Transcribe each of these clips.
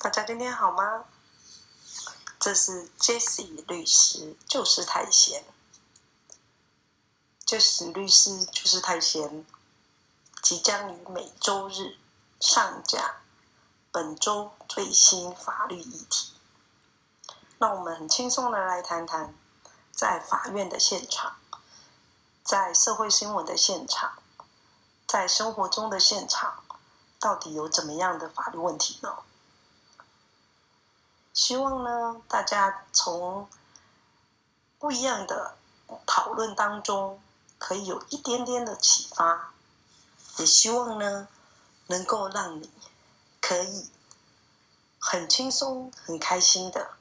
大家今天好吗？这是 Jesse 律师，就是太闲。Jesse 律师就是太闲，即将于每周日上架本周最新法律议题。那我们很轻松的来谈谈，在法院的现场，在社会新闻的现场，在生活中的现场，到底有怎么样的法律问题呢？希望呢，大家从不一样的讨论当中，可以有一点点的启发。也希望呢，能够让你可以很轻松、很开心的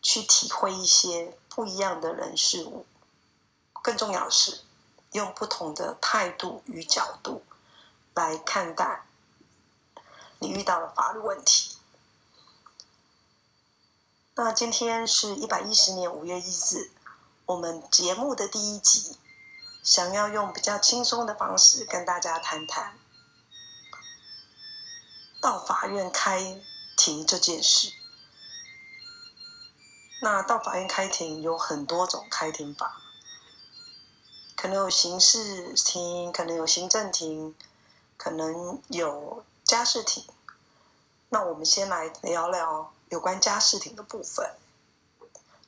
去体会一些不一样的人事物。更重要的是，用不同的态度与角度来看待你遇到的法律问题。那今天是一百一十年五月一日，我们节目的第一集，想要用比较轻松的方式跟大家谈谈到法院开庭这件事。那到法院开庭有很多种开庭法，可能有刑事庭，可能有行政庭，可能有家事庭。那我们先来聊聊。有关家事庭的部分，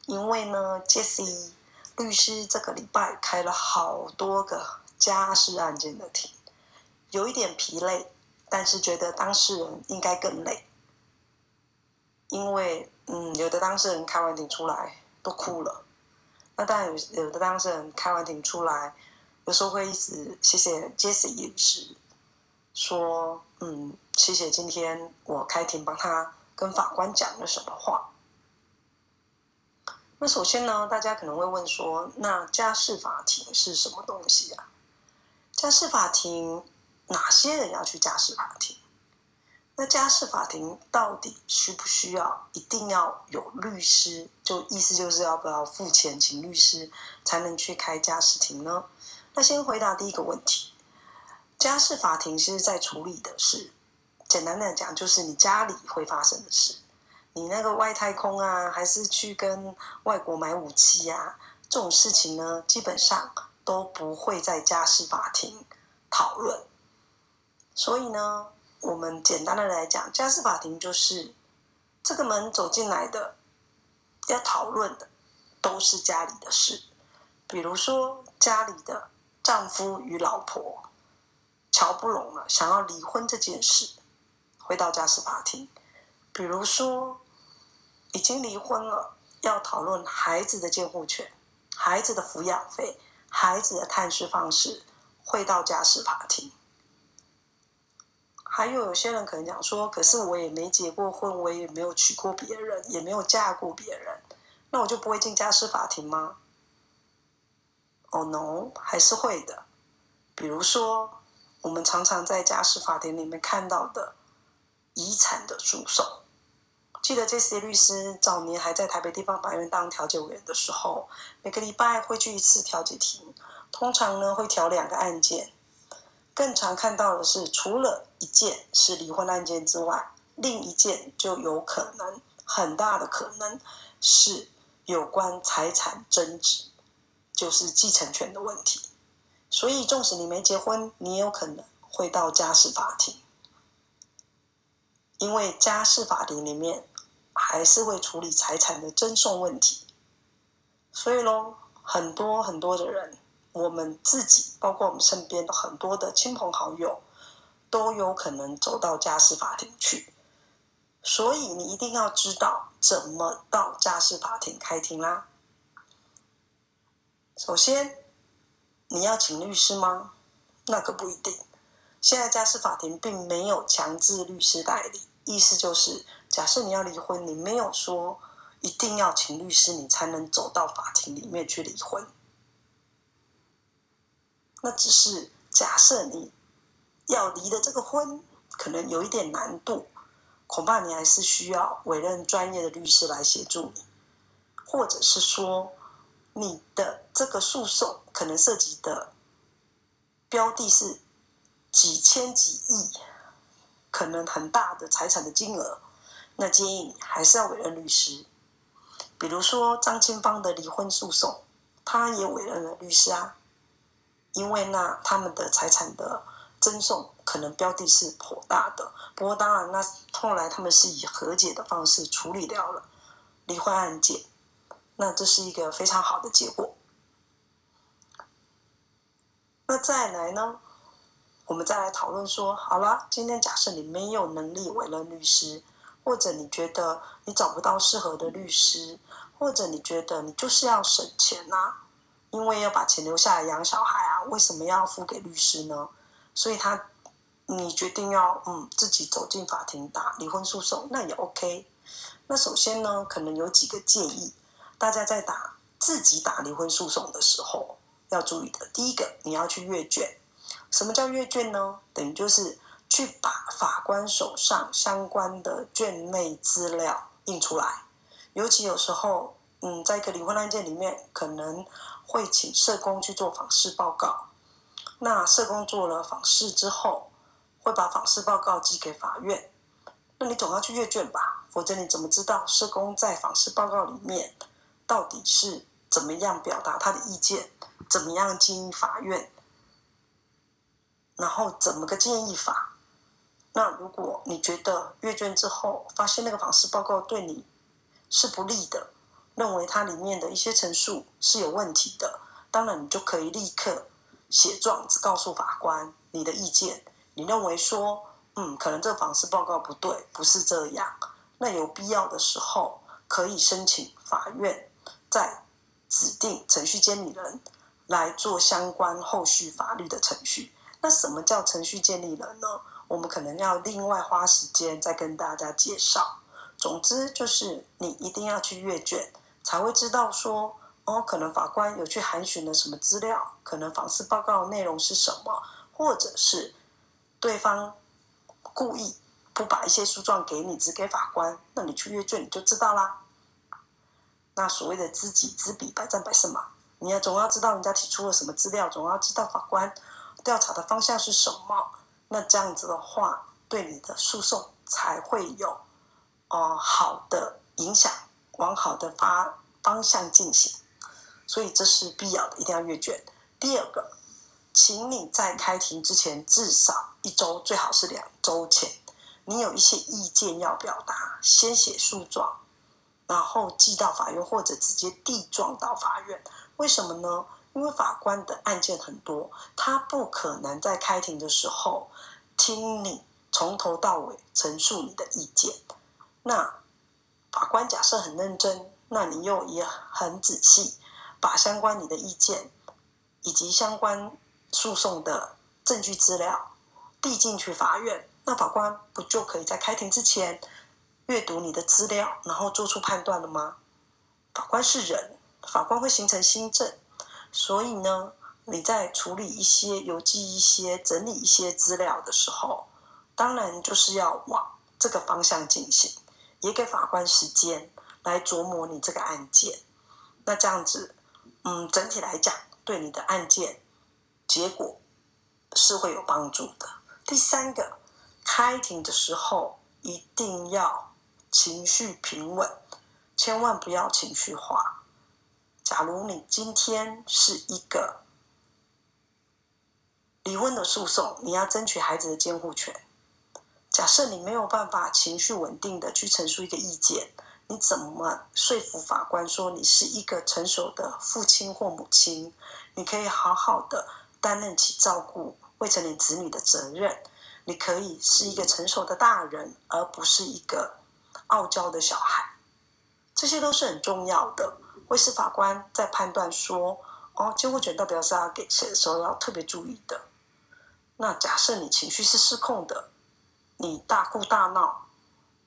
因为呢，Jesse 律师这个礼拜开了好多个家事案件的庭，有一点疲累，但是觉得当事人应该更累，因为嗯，有的当事人开完庭出来都哭了，那当然有有的当事人开完庭出来，有时候会一直谢谢 Jesse 律师，说嗯，谢谢今天我开庭帮他。跟法官讲了什么话？那首先呢，大家可能会问说，那家事法庭是什么东西啊？家事法庭哪些人要去家事法庭？那家事法庭到底需不需要一定要有律师？就意思就是要不要付钱请律师才能去开家事庭呢？那先回答第一个问题，家事法庭其实在处理的是。简单的讲，就是你家里会发生的事，你那个外太空啊，还是去跟外国买武器啊，这种事情呢，基本上都不会在家事法庭讨论。所以呢，我们简单的来讲，家事法庭就是这个门走进来的，要讨论的都是家里的事，比如说家里的丈夫与老婆瞧不拢了，想要离婚这件事。回到家事法庭，比如说已经离婚了，要讨论孩子的监护权、孩子的抚养费、孩子的探视方式，会到家事法庭。还有有些人可能讲说，可是我也没结过婚，我也没有娶过别人，也没有嫁过别人，那我就不会进家事法庭吗？哦，no，还是会的。比如说，我们常常在家事法庭里面看到的。遗产的诉讼，记得这些律师早年还在台北地方法院当调解委员的时候，每个礼拜会去一次调解庭，通常呢会调两个案件。更常看到的是，除了一件是离婚案件之外，另一件就有可能很大的可能是有关财产争执，就是继承权的问题。所以，纵使你没结婚，你也有可能会到家事法庭。因为家事法庭里面还是会处理财产的争讼问题，所以喽，很多很多的人，我们自己，包括我们身边的很多的亲朋好友，都有可能走到家事法庭去。所以你一定要知道怎么到家事法庭开庭啦。首先，你要请律师吗？那可不一定。现在家事法庭并没有强制律师代理。意思就是，假设你要离婚，你没有说一定要请律师，你才能走到法庭里面去离婚。那只是假设你要离的这个婚可能有一点难度，恐怕你还是需要委任专业的律师来协助你，或者是说你的这个诉讼可能涉及的标的是几千几亿。可能很大的财产的金额，那建议你还是要委任律师。比如说张清芳的离婚诉讼，他也委任了律师啊，因为那他们的财产的赠送可能标的是颇大的。不过当然，那后来他们是以和解的方式处理掉了离婚案件，那这是一个非常好的结果。那再来呢？我们再来讨论说，好了，今天假设你没有能力委任律师，或者你觉得你找不到适合的律师，或者你觉得你就是要省钱呐，因为要把钱留下来养小孩啊，为什么要付给律师呢？所以他，你决定要嗯自己走进法庭打离婚诉讼，那也 OK。那首先呢，可能有几个建议，大家在打自己打离婚诉讼的时候。要注意的，第一个，你要去阅卷。什么叫阅卷呢？等于就是去把法官手上相关的卷内资料印出来。尤其有时候，嗯，在一个离婚案件里面，可能会请社工去做访视报告。那社工做了访视之后，会把访视报告寄给法院。那你总要去阅卷吧？否则你怎么知道社工在访视报告里面到底是怎么样表达他的意见？怎么样建议法院？然后怎么个建议法？那如果你觉得阅卷之后发现那个访视报告对你是不利的，认为它里面的一些陈述是有问题的，当然你就可以立刻写状子告诉法官你的意见。你认为说，嗯，可能这个访视报告不对，不是这样。那有必要的时候，可以申请法院再指定程序监理人。来做相关后续法律的程序。那什么叫程序建立人呢？我们可能要另外花时间再跟大家介绍。总之就是你一定要去阅卷，才会知道说哦，可能法官有去函询了什么资料，可能访视报告内容是什么，或者是对方故意不把一些诉状给你，只给法官，那你去阅卷你就知道啦。那所谓的知己知彼，百战百胜嘛。你要总要知道人家提出了什么资料，总要知道法官调查的方向是什么。那这样子的话，对你的诉讼才会有哦好的影响，往好的发方向进行。所以这是必要的，一定要阅卷。第二个，请你在开庭之前至少一周，最好是两周前，你有一些意见要表达，先写诉状，然后寄到法院，或者直接递状到法院。为什么呢？因为法官的案件很多，他不可能在开庭的时候听你从头到尾陈述你的意见。那法官假设很认真，那你又也很仔细，把相关你的意见以及相关诉讼的证据资料递进去法院，那法官不就可以在开庭之前阅读你的资料，然后做出判断了吗？法官是人。法官会形成新政，所以呢，你在处理一些邮寄一些、整理一些资料的时候，当然就是要往这个方向进行，也给法官时间来琢磨你这个案件。那这样子，嗯，整体来讲，对你的案件结果是会有帮助的。第三个，开庭的时候一定要情绪平稳，千万不要情绪化。假如你今天是一个离婚的诉讼，你要争取孩子的监护权。假设你没有办法情绪稳定的去陈述一个意见，你怎么说服法官说你是一个成熟的父亲或母亲？你可以好好的担任起照顾未成年子女的责任，你可以是一个成熟的大人，而不是一个傲娇的小孩。这些都是很重要的。会是法官在判断说，哦，监护权到底是要给谁的时候，要特别注意的。那假设你情绪是失控的，你大哭大闹，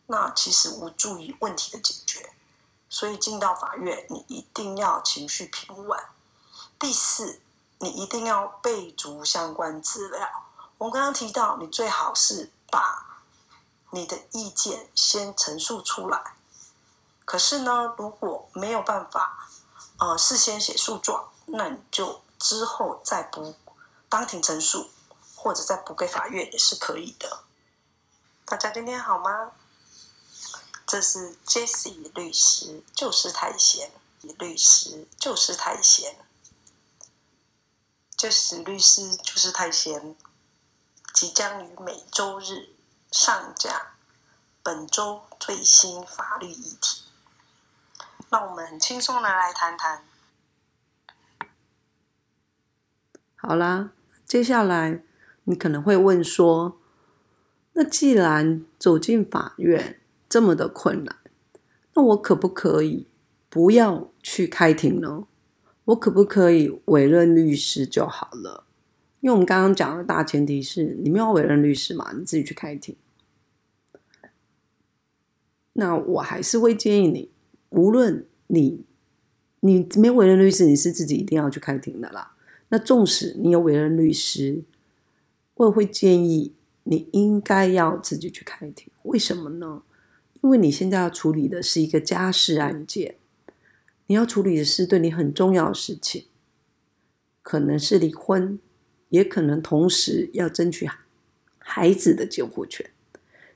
那其实无助于问题的解决。所以进到法院，你一定要情绪平稳。第四，你一定要备足相关资料。我刚刚提到，你最好是把你的意见先陈述出来。可是呢，如果没有办法，呃，事先写诉状，那你就之后再补当庭陈述，或者再补给法院也是可以的。大家今天好吗？这是 Jesse 律师，就是太闲。律师就是太闲。Jesse 律师就是太闲，即将于每周日上架本周最新法律议题。让我们很轻松的来谈谈。好啦，接下来你可能会问说：那既然走进法院这么的困难，那我可不可以不要去开庭呢？我可不可以委任律师就好了？因为我们刚刚讲的大前提是你没有委任律师嘛，你自己去开庭。那我还是会建议你，无论你你没有委任律师，你是自己一定要去开庭的啦。那纵使你有委任律师，我也会建议你应该要自己去开庭。为什么呢？因为你现在要处理的是一个家事案件，你要处理的是对你很重要的事情，可能是离婚，也可能同时要争取孩子的监护权。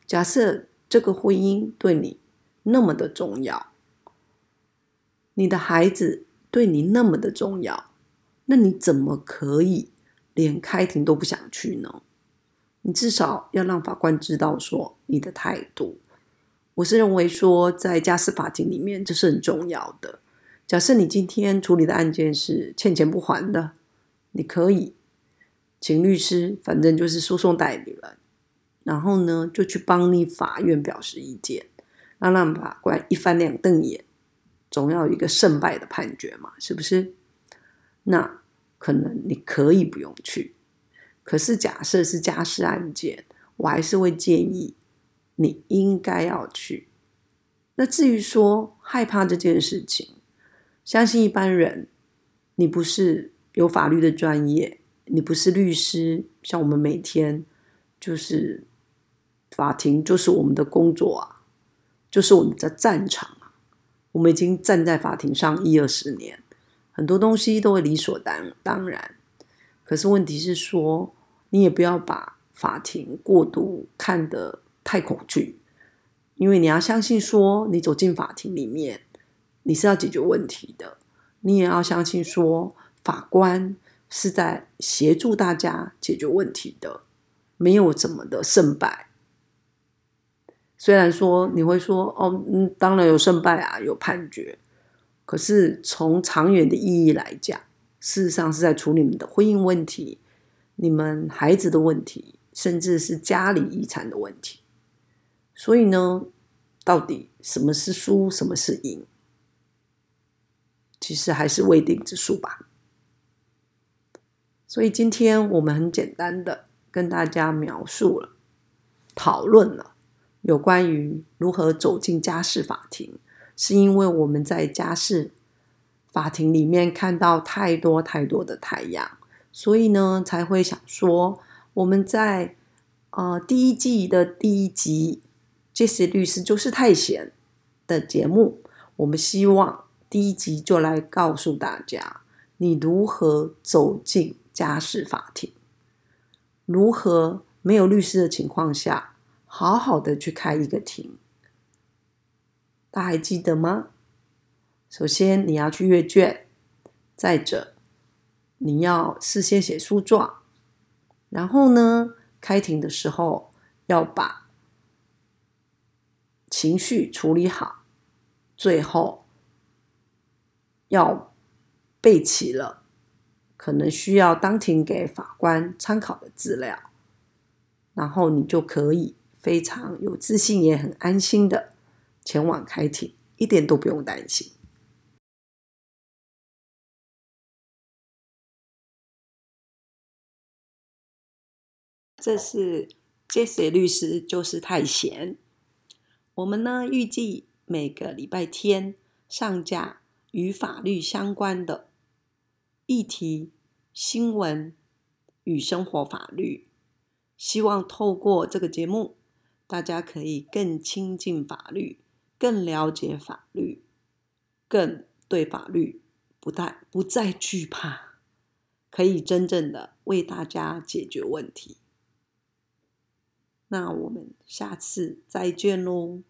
假设这个婚姻对你那么的重要，你的孩子对你那么的重要。那你怎么可以连开庭都不想去呢？你至少要让法官知道说你的态度。我是认为说，在家事法庭里面这是很重要的。假设你今天处理的案件是欠钱不还的，你可以请律师，反正就是诉讼代理人，然后呢就去帮你法院表示意见，让让法官一翻两瞪眼，总要有一个胜败的判决嘛，是不是？那可能你可以不用去，可是假设是家事案件，我还是会建议你应该要去。那至于说害怕这件事情，相信一般人，你不是有法律的专业，你不是律师，像我们每天就是法庭就是我们的工作啊，就是我们的战场，我们已经站在法庭上一二十年。很多东西都会理所当当然，可是问题是说，你也不要把法庭过度看得太恐惧，因为你要相信说，你走进法庭里面，你是要解决问题的，你也要相信说，法官是在协助大家解决问题的，没有怎么的胜败。虽然说你会说，哦，嗯，当然有胜败啊，有判决。可是从长远的意义来讲，事实上是在处理你们的婚姻问题、你们孩子的问题，甚至是家里遗产的问题。所以呢，到底什么是输，什么是赢，其实还是未定之数吧。所以今天我们很简单的跟大家描述了、讨论了有关于如何走进家事法庭。是因为我们在家事法庭里面看到太多太多的太阳，所以呢才会想说，我们在呃第一季的第一集，这些律师就是太闲的节目，我们希望第一集就来告诉大家，你如何走进家事法庭，如何没有律师的情况下，好好的去开一个庭。大家还记得吗？首先你要去阅卷，再者你要事先写诉状，然后呢，开庭的时候要把情绪处理好，最后要备齐了可能需要当庭给法官参考的资料，然后你就可以非常有自信也很安心的。前往开庭，一点都不用担心。这是 Jesse 律师，就是太闲。我们呢，预计每个礼拜天上架与法律相关的议题、新闻与生活法律。希望透过这个节目，大家可以更亲近法律。更了解法律，更对法律不再不再惧怕，可以真正的为大家解决问题。那我们下次再见喽。